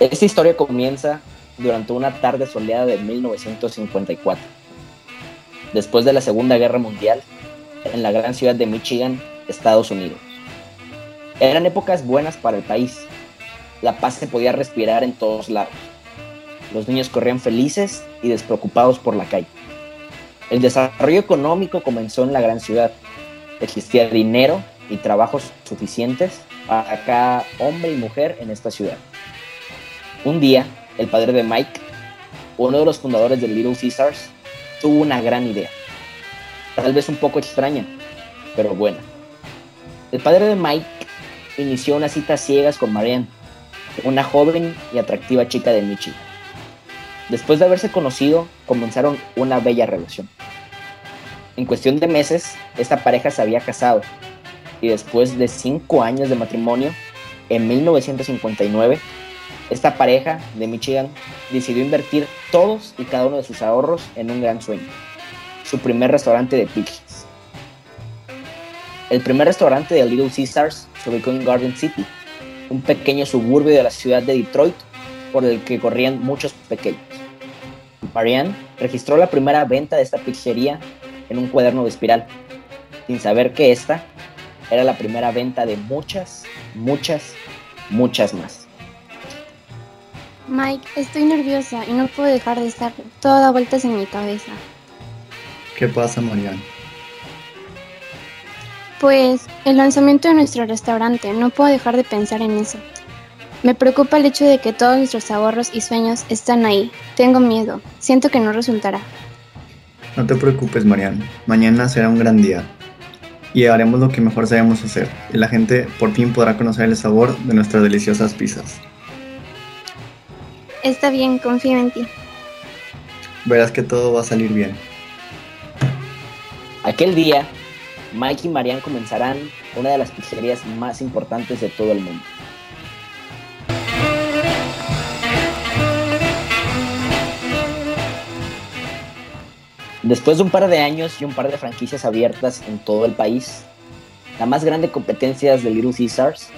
Esta historia comienza durante una tarde soleada de 1954, después de la Segunda Guerra Mundial, en la gran ciudad de Michigan, Estados Unidos. Eran épocas buenas para el país. La paz se podía respirar en todos lados. Los niños corrían felices y despreocupados por la calle. El desarrollo económico comenzó en la gran ciudad. Existía dinero y trabajos suficientes para cada hombre y mujer en esta ciudad. Un día, el padre de Mike, uno de los fundadores de Little Caesars, tuvo una gran idea. Tal vez un poco extraña, pero buena. El padre de Mike inició una cita ciegas con Marianne, una joven y atractiva chica de Michigan. Después de haberse conocido, comenzaron una bella relación. En cuestión de meses, esta pareja se había casado y después de cinco años de matrimonio, en 1959, esta pareja de Michigan decidió invertir todos y cada uno de sus ahorros en un gran sueño, su primer restaurante de pizzas. El primer restaurante de Little Caesars se ubicó en Garden City, un pequeño suburbio de la ciudad de Detroit por el que corrían muchos pequeños. Marianne registró la primera venta de esta pizzería en un cuaderno de espiral, sin saber que esta era la primera venta de muchas, muchas, muchas más. Mike, estoy nerviosa y no puedo dejar de estar toda vueltas en mi cabeza. ¿Qué pasa, Marianne? Pues el lanzamiento de nuestro restaurante, no puedo dejar de pensar en eso. Me preocupa el hecho de que todos nuestros ahorros y sueños están ahí. Tengo miedo. Siento que no resultará. No te preocupes, Marianne. Mañana será un gran día. Y haremos lo que mejor sabemos hacer. Y la gente por fin podrá conocer el sabor de nuestras deliciosas pizzas. Está bien, confío en ti. Verás que todo va a salir bien. Aquel día, Mike y Marianne comenzarán una de las pizzerías más importantes de todo el mundo. Después de un par de años y un par de franquicias abiertas en todo el país, la más grande competencia de Little Caesars,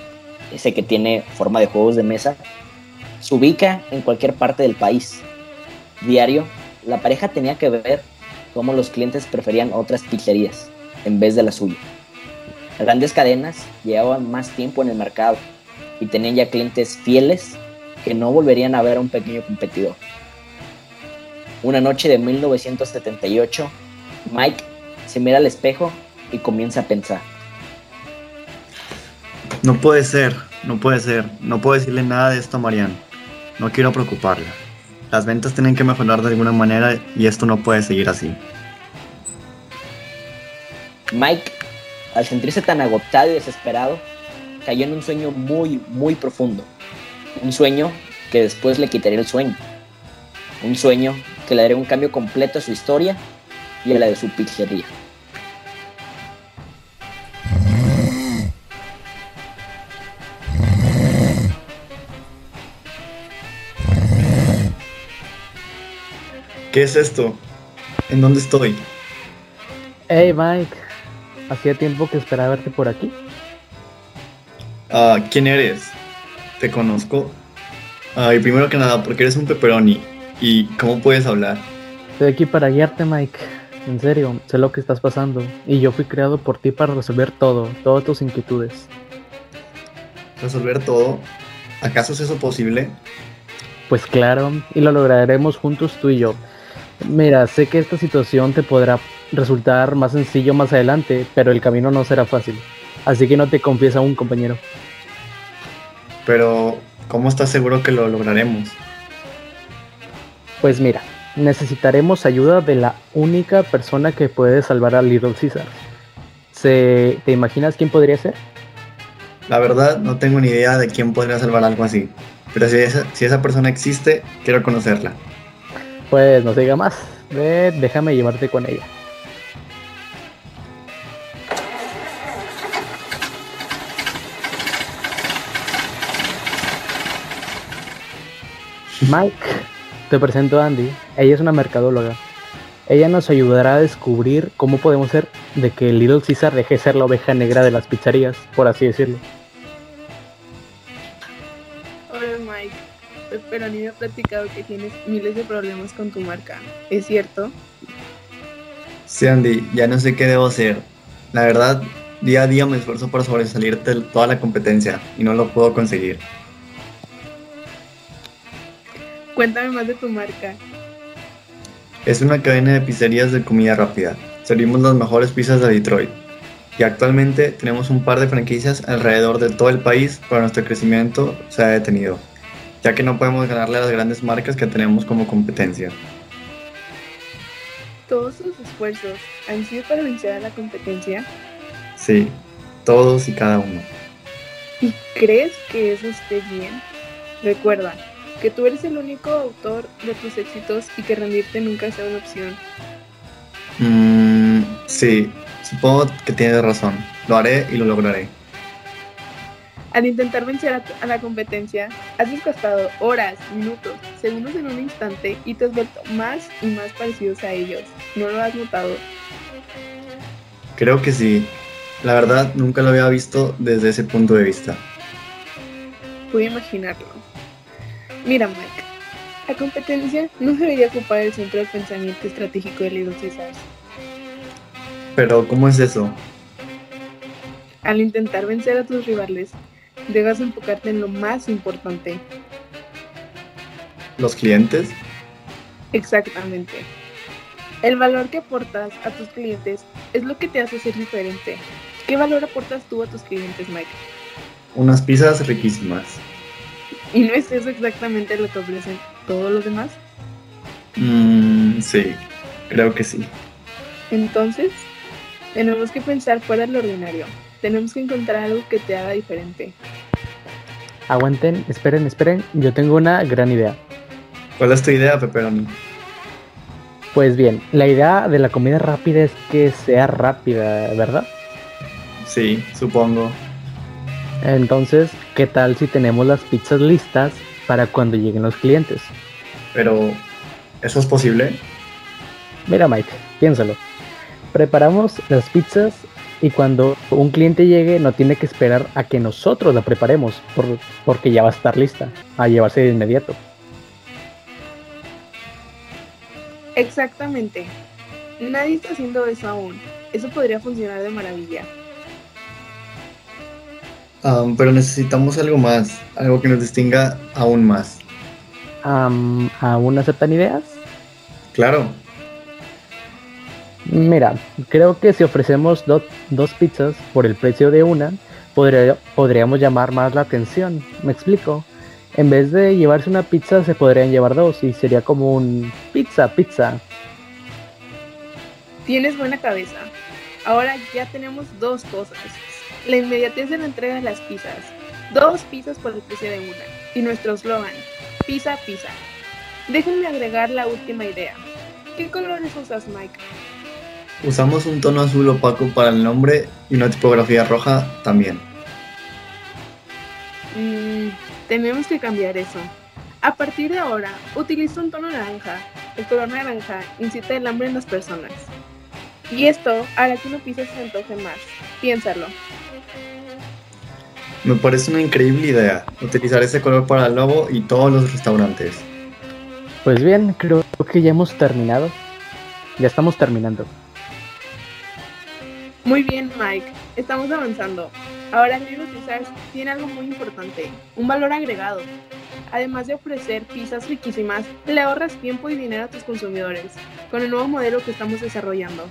ese que tiene forma de juegos de mesa, se ubica en cualquier parte del país. Diario, la pareja tenía que ver cómo los clientes preferían otras pizzerías en vez de la suya. Grandes cadenas llevaban más tiempo en el mercado y tenían ya clientes fieles que no volverían a ver a un pequeño competidor. Una noche de 1978, Mike se mira al espejo y comienza a pensar. No puede ser, no puede ser. No puedo decirle nada de esto a Marianne. No quiero preocuparla. Las ventas tienen que mejorar de alguna manera y esto no puede seguir así. Mike, al sentirse tan agotado y desesperado, cayó en un sueño muy, muy profundo. Un sueño que después le quitaría el sueño. Un sueño que le daría un cambio completo a su historia y a la de su pizzería. ¿Qué es esto? ¿En dónde estoy? Hey Mike, hacía tiempo que esperaba verte por aquí. Ah, ¿Quién eres? ¿Te conozco? Ay, primero que nada, porque eres un pepperoni. ¿Y cómo puedes hablar? Estoy aquí para guiarte, Mike. En serio, sé lo que estás pasando. Y yo fui creado por ti para resolver todo, todas tus inquietudes. ¿Resolver todo? ¿Acaso es eso posible? Pues claro, y lo lograremos juntos tú y yo. Mira, sé que esta situación te podrá resultar más sencillo más adelante, pero el camino no será fácil. Así que no te confíes un compañero. Pero, ¿cómo estás seguro que lo lograremos? Pues mira, necesitaremos ayuda de la única persona que puede salvar a Little Caesar. ¿Se, ¿Te imaginas quién podría ser? La verdad, no tengo ni idea de quién podría salvar algo así. Pero si esa, si esa persona existe, quiero conocerla. Pues no se diga más. Ve, déjame llevarte con ella. Mike, te presento a Andy. Ella es una mercadóloga. Ella nos ayudará a descubrir cómo podemos ser de que Little Caesar deje de ser la oveja negra de las pizzerías, por así decirlo. Pero a mí me ha platicado que tienes miles de problemas con tu marca. ¿Es cierto? Sí, Andy, ya no sé qué debo hacer. La verdad, día a día me esfuerzo por sobresalir de toda la competencia y no lo puedo conseguir. Cuéntame más de tu marca. Es una cadena de pizzerías de comida rápida. Servimos las mejores pizzas de Detroit. Y actualmente tenemos un par de franquicias alrededor de todo el país, pero nuestro crecimiento se ha detenido, ya que no podemos ganarle a las grandes marcas que tenemos como competencia. ¿Todos tus esfuerzos han sido para vencer a la competencia? Sí, todos y cada uno. ¿Y crees que eso esté bien? Recuerda que tú eres el único autor de tus éxitos y que rendirte nunca sea una opción. Mm, sí, supongo que tienes razón. Lo haré y lo lograré. Al intentar vencer a, la competencia, has desgastado horas, minutos, segundos en un instante y te has vuelto más y más parecidos a ellos. ¿No lo has notado? Creo que sí. La verdad, nunca lo había visto desde ese punto de vista. Pude imaginarlo. Mira, Mike, la competencia no debería ocupar el centro del pensamiento estratégico de Little Caesars. Pero, ¿cómo es eso? Al intentar vencer a tus rivales, debes enfocarte en lo más importante. ¿Los clientes? Exactamente. El valor que aportas a tus clientes es lo que te hace ser diferente. ¿Qué valor aportas tú a tus clientes, Mike? Unas pizzas riquísimas. ¿Y no es eso exactamente lo que ofrecen todos los demás? Mm, sí, creo que sí. Entonces, tenemos que pensar fuera de lo ordinario. Tenemos que encontrar algo que te haga diferente. Aguanten, esperen, esperen. Yo tengo una gran idea. ¿Cuál es tu idea, Pepperoni? Pues bien, la idea de la comida rápida es que sea rápida, ¿verdad? Sí, supongo. Entonces, ¿qué tal si tenemos las pizzas listas para cuando lleguen los clientes? Pero, ¿eso es posible? Mira Mike, piénsalo. Preparamos las pizzas y cuando un cliente llegue no tiene que esperar a que nosotros la preparemos por- porque ya va a estar lista, a llevarse de inmediato. Exactamente. Nadie está haciendo eso aún. Eso podría funcionar de maravilla. Pero necesitamos algo más, algo que nos distinga aún más. Am, ¿Aún aceptan ideas? Claro, Mira, creo que si ofrecemos do- dos pizzas por el precio de una, podría- podríamos llamar más la atención. ¿Me explico? En vez de llevarse una pizza, se podrían llevar dos y sería como un pizza, pizza. Tienes buena cabeza. Ahora ya tenemos dos cosas. La inmediatez de la entrega de las pizzas. Dos pizzas por el precio de una. Y nuestro slogan. Pizza, pizza. Déjenme agregar la última idea. ¿Qué colores usas, Mike? Usamos un tono azul opaco para el nombre y una tipografía roja también. Mm, tenemos que cambiar eso. A partir de ahora, utiliza un tono naranja. El color naranja incita el hambre en las personas. Y esto hará que una pizza se antoje más. Piénsalo. Me parece una increíble idea, utilizar ese color para el logo y todos los restaurantes. Pues bien, creo que ya hemos terminado. Ya estamos terminando. Muy bien, Mike. Estamos avanzando. Ahora Little Caesars tiene algo muy importante, un valor agregado. Además de ofrecer pizzas riquísimas, le ahorras tiempo y dinero a tus consumidores con el nuevo modelo que estamos desarrollando.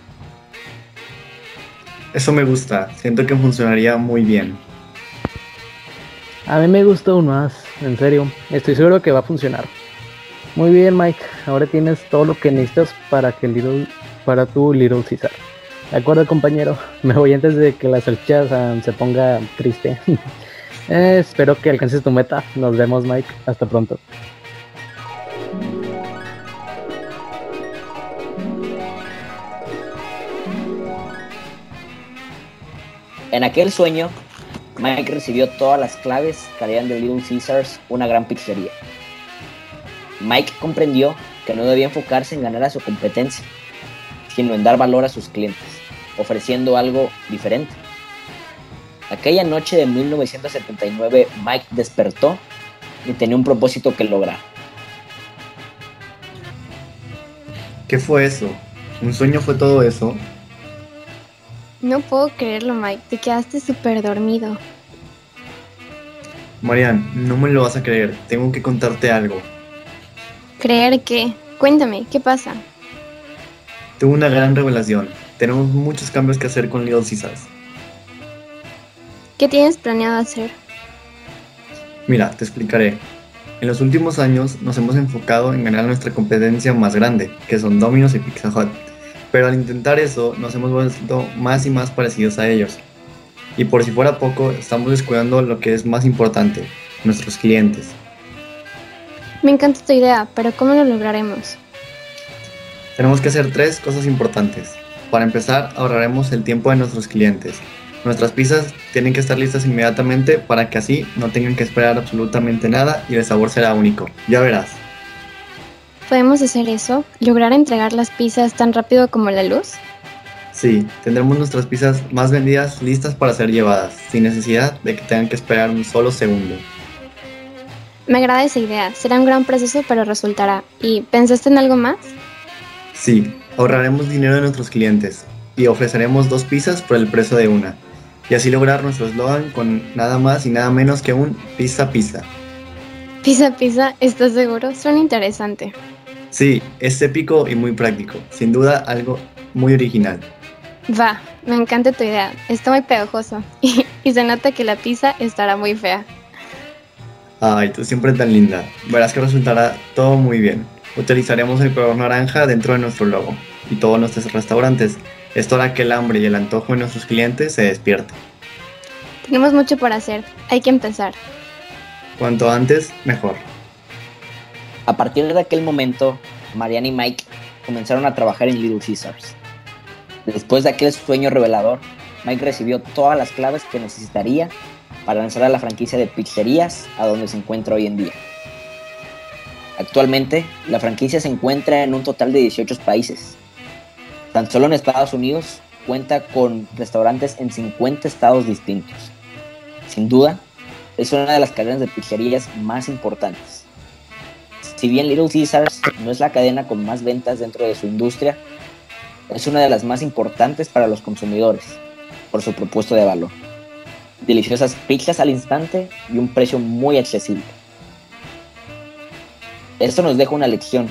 Eso me gusta, siento que funcionaría muy bien. A mí me gustó uno más, en serio. Estoy seguro que va a funcionar. Muy bien, Mike. Ahora tienes todo lo que necesitas para que Little, para tu Little Caesar. De acuerdo, compañero. Me voy antes de que la salchicha se ponga triste. Eh, espero que alcances tu meta. Nos vemos, Mike. Hasta pronto. En aquel sueño, Mike recibió todas las claves que harían de Little Caesars una gran pizzería. Mike comprendió que no debía enfocarse en ganar a su competencia, sino en dar valor a sus clientes, ofreciendo algo diferente. Aquella noche de 1979, Mike despertó y tenía un propósito que lograr. ¿Qué fue eso? ¿Un sueño fue todo eso? No puedo creerlo, Mike. Te quedaste súper dormido. Marian, no me lo vas a creer. Tengo que contarte algo. ¿Creer qué? Cuéntame, ¿qué pasa? Tuve una gran revelación. Tenemos muchos cambios que hacer con Little Caesars. ¿Qué tienes planeado hacer? Mira, te explicaré. En los últimos años nos hemos enfocado en ganar nuestra competencia más grande, que son Domino's y Pizza Hut. Pero al intentar eso, nos hemos vuelto más y más parecidos a ellos. Y por si fuera poco, estamos descuidando lo que es más importante, nuestros clientes. Me encanta tu idea, pero ¿cómo lo lograremos? Tenemos que hacer tres cosas importantes. Para empezar, ahorraremos el tiempo de nuestros clientes. Nuestras pizzas tienen que estar listas inmediatamente para que así no tengan que esperar absolutamente nada y el sabor será único. Ya verás. ¿Podemos hacer eso? ¿Lograr entregar las pizzas tan rápido como la luz? Sí, tendremos nuestras pizzas más vendidas listas para ser llevadas, sin necesidad de que tengan que esperar un solo segundo. Me agrada esa idea. Será un gran proceso, pero resultará. ¿Y pensaste en algo más? Sí, ahorraremos dinero de nuestros clientes y ofreceremos dos pizzas por el precio de una. Y así lograr nuestro eslogan con nada más y nada menos que un pizza pizza. Pizza pizza, ¿estás seguro? Suena interesante. Sí, es épico y muy práctico. Sin duda algo muy original. Va, me encanta tu idea. Está muy pegajoso. Y, y se nota que la pizza estará muy fea. Ay, tú siempre tan linda. Verás que resultará todo muy bien. Utilizaremos el color naranja dentro de nuestro logo y todos nuestros restaurantes. Esto hará que el hambre y el antojo de nuestros clientes se despierten. Tenemos mucho por hacer. Hay que empezar. Cuanto antes, mejor. A partir de aquel momento, Marianne y Mike comenzaron a trabajar en Little Caesars. Después de aquel sueño revelador, Mike recibió todas las claves que necesitaría para lanzar a la franquicia de pizzerías a donde se encuentra hoy en día. Actualmente, la franquicia se encuentra en un total de 18 países. Tan solo en Estados Unidos cuenta con restaurantes en 50 estados distintos. Sin duda, es una de las cadenas de pizzerías más importantes. Si bien Little Caesars no es la cadena con más ventas dentro de su industria, es una de las más importantes para los consumidores por su propuesto de valor. Deliciosas pizzas al instante y un precio muy accesible. Esto nos deja una lección.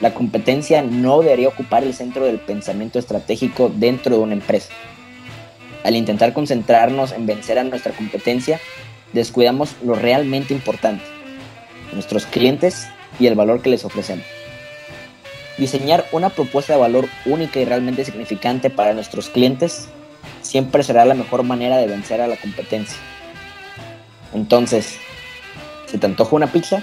La competencia no debería ocupar el centro del pensamiento estratégico dentro de una empresa. Al intentar concentrarnos en vencer a nuestra competencia, descuidamos lo realmente importante, nuestros clientes y el valor que les ofrecemos. Diseñar una propuesta de valor única y realmente significante para nuestros clientes siempre será la mejor manera de vencer a la competencia. Entonces, ¿se te antoja una pizza?